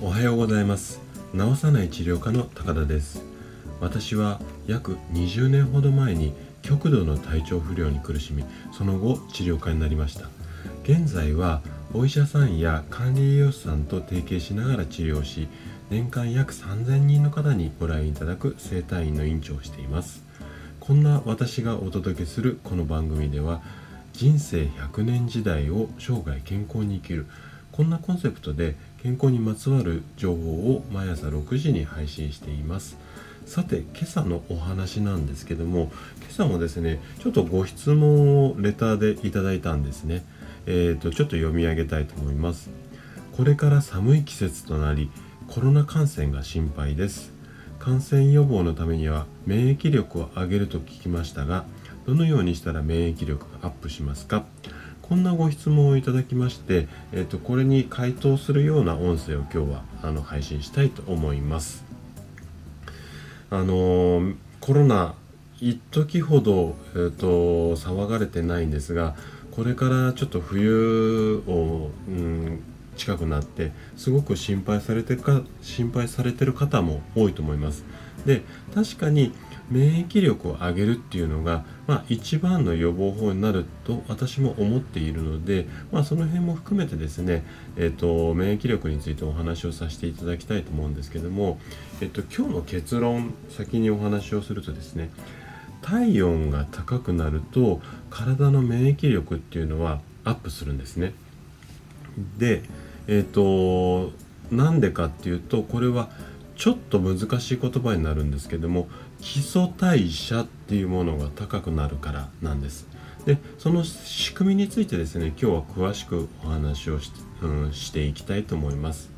おはようございます。治さない治療科の高田です。私は約20年ほど前に極度の体調不良に苦しみその後治療家になりました。現在はお医者さんや管理栄養士さんと提携しながら治療し年間約3000人の方にご来院いただく整体院の院長をしています。こんな私がお届けするこの番組では人生100年時代を生涯健康に生きる。こんなコンセプトで健康にまつわる情報を毎朝6時に配信しています。さて今朝のお話なんですけども今朝もですねちょっとご質問をレターでいただいたんですね。えーとちょっと読み上げたいと思います。これから寒い季節となりコロナ感染が心配です。感染予防のためには免疫力を上げると聞きましたがどのようにしたら免疫力がアップしますか？こんなご質問をいただきまして、えーと、これに回答するような音声を今日はあの配信したいと思いますあのー、コロナ一時ほど、えーと騒がれてないんですがこれからちょっと冬を、うん、近くなってすごく心配されてか心配されてる方も多いと思います。で確かに免疫力を上げるっていうのが、まあ、一番の予防法になると私も思っているので、まあ、その辺も含めてですね、えーと、免疫力についてお話をさせていただきたいと思うんですけども、えーと、今日の結論先にお話をするとですね体温が高くなると体の免疫力っていうのはアップするんですね。でえっ、ー、となんでかっていうとこれはちょっと難しい言葉になるんですけども基礎代謝っていうものが高くなるからなんです。でその仕組みについてですね今日は詳しくお話をし,、うん、していきたいと思います。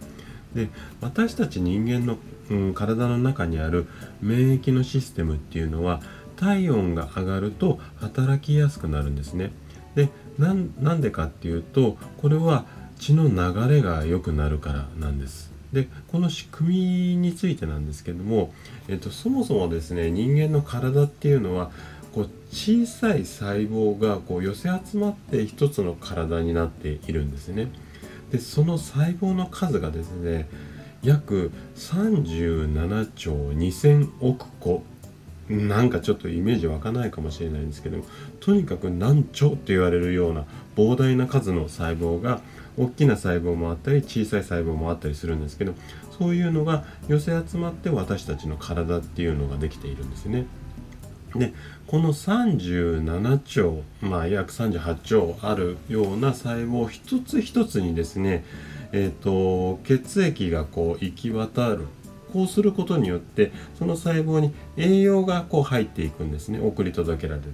で私たち人間の、うん、体の中にある免疫のシステムっていうのは体温が上がると働きやすくなるんですね。でなんでかっていうとこれは血の流れが良くなるからなんです。でこの仕組みについてなんですけども、えっと、そもそもですね人間の体っていうのはこう小さい細胞がこう寄せ集まって一つの体になっているんですね。でその細胞の数がですね約37兆2000億個なんかちょっとイメージ湧かないかもしれないんですけどとにかく何兆って言われるような膨大な数の細胞が大きな細胞もあったり小さい細胞もあったりするんですけどそういうのが寄せ集まって私たちの体っていうのができているんですね。でこの37兆まあ約38兆あるような細胞一つ一つにですねえーと、血液がこう行き渡るこうすることによってその細胞に栄養がこう入っていくんですね送り届けられる。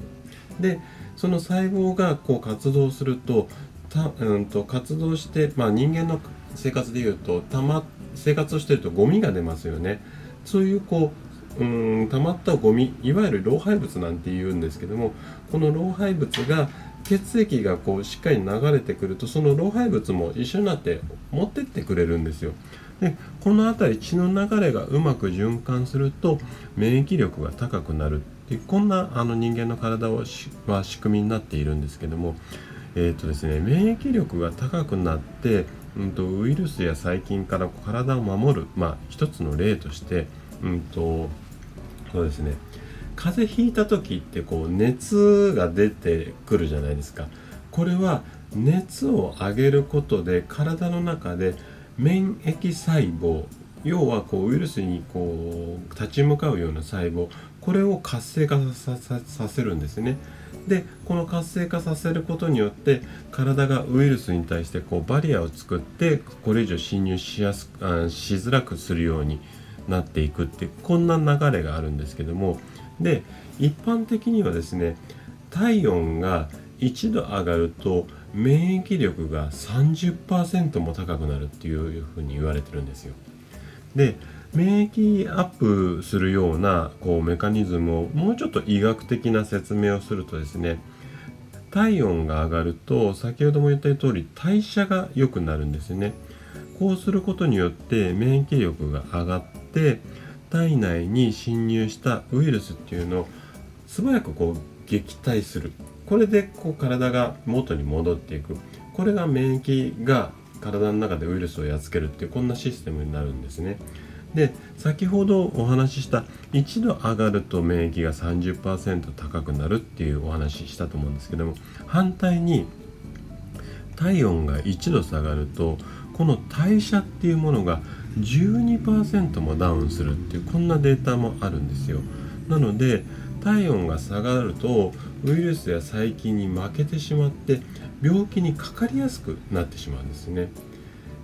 でその細胞がこう活動するとた、うんと、活動して、まあ、人間の生活でいうとたま生活をしてるとゴミが出ますよね。そういうこううん溜まったゴミいわゆる老廃物なんて言うんですけどもこの老廃物が血液がこうしっかり流れてくるとその老廃物も一緒になって持ってってくれるんですよ。でこの辺り血の流れがうまく循環すると免疫力が高くなるってこんなあの人間の体は仕組みになっているんですけどもえーとですね、免疫力が高くなって、うんと、ウイルスや細菌から体を守る、まあ、一つの例として、うんとそうですね、風邪ひいた時ってこう熱が出てくるじゃないですか。これは熱を上げることで体の中で免疫細胞要はこうウイルスにこう立ち向かうような細胞これを活性化させるんですね。でこの活性化させることによって体がウイルスに対してこうバリアを作ってこれ以上侵入しやすあしづらくするようになっていくってこんな流れがあるんですけどもで一般的にはですね体温が1度上がると免疫力が30%も高くなるっていうふうに言われてるんですよ。で免疫アップするようなこうメカニズムをもうちょっと医学的な説明をするとですね体温が上がると先ほども言った通り代謝が良くなるんですね。こうすることによって免疫力が上がって体内に侵入したウイルスっていうのを素早くこう撃退する。これでこう体が元に戻っていく。これが免疫が体の中でウイルスをやっつけるっていうこんなシステムになるんですね。で先ほどお話しした1度上がると免疫が30%高くなるっていうお話ししたと思うんですけども反対に体温が1度下がるとこの代謝っていうものが12%もダウンするっていうこんなデータもあるんですよ。なので体温が下がるとウイルスや細菌に負けてしまって病気にかかりやすくなってしまうんですね。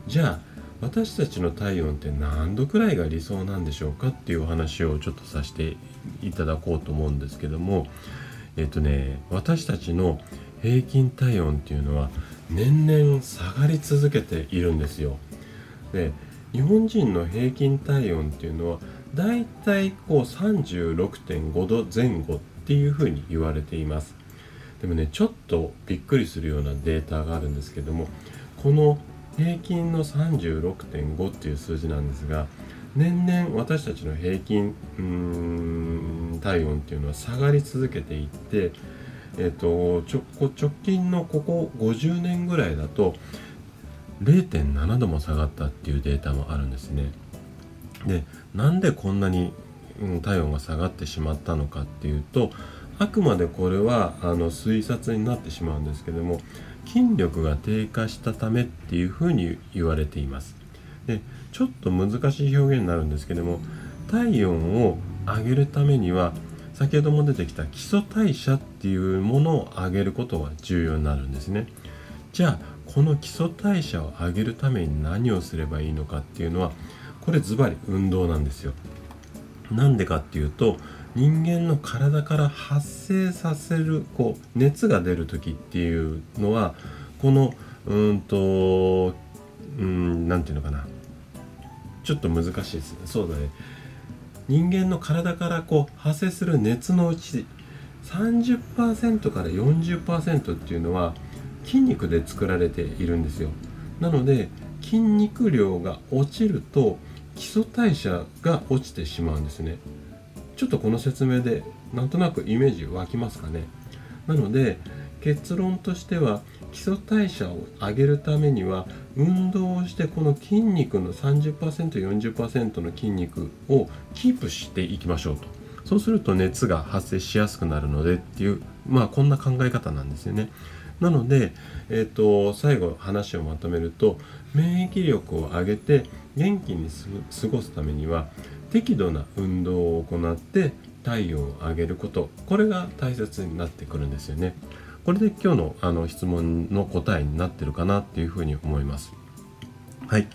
じゃあ私たちの体温って何度くらいが理想なんでしょうかっていうお話をちょっとさせていただこうと思うんですけどもえっとね私たちの平均体温っていうのは年々下がり続けているんですよ。で日本人の平均体温っていうのはだいたいこう36.5度前後っていうふうに言われています。でもねちょっとびっくりするようなデータがあるんですけどもこの平均の36.5っていう数字なんですが年々私たちの平均体温っていうのは下がり続けていってえっ、と直近のここ50年ぐらいだと0.7度も下がったっていうデータもあるんですね。でなんでこんなに、体温が下がってしまったのかっていうとあくまでこれはあの推察になってしまうんですけども筋力が低下したためっていうふうに言われています。でちょっと難しい表現になるんですけども体温を上げるためには先ほども出てきた基礎代謝っていうものを上げることが重要になるんですね。じゃあこの基礎代謝を上げるために何をすればいいのかっていうのはこれズバリ運動なんですよ。なんでかっていうと人間の体から発生させるこう熱が出る時っていうのはこのうんとうん何て言うのかな。ちょっと難しいですね。そうだね。人間の体からこう発生する熱のうち30%から40%っていうのは筋肉で作られているんですよ。なので筋肉量が落ちると基礎代謝が落ちてしまうんですね。ちょっとこの説明でなんとなくイメージ湧きますかね。なので結論としては基礎代謝を上げるためには運動をしてこの筋肉の 30%40% の筋肉をキープしていきましょうと。そうすると熱が発生しやすくなるのでっていうまあこんな考え方なんですよねなので、えーと、最後話をまとめると免疫力を上げて元気に過ごすためには適度な運動を行って体温を上げることこれが大切になってくるんですよね。これで今日のあの質問の答えになってるかなっていうふうに思います。はい。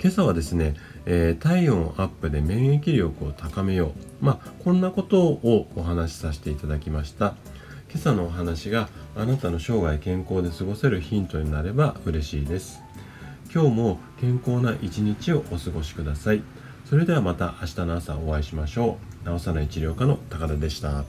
今朝はですね、えー、体温アップで免疫力を高めよう。まあ、こんなことをお話しさせていただきました。今朝のお話があなたの生涯健康で過ごせるヒントになれば嬉しいです今日も健康な一日をお過ごしくださいそれではまた明日の朝お会いしましょう治さない治療科の高田でした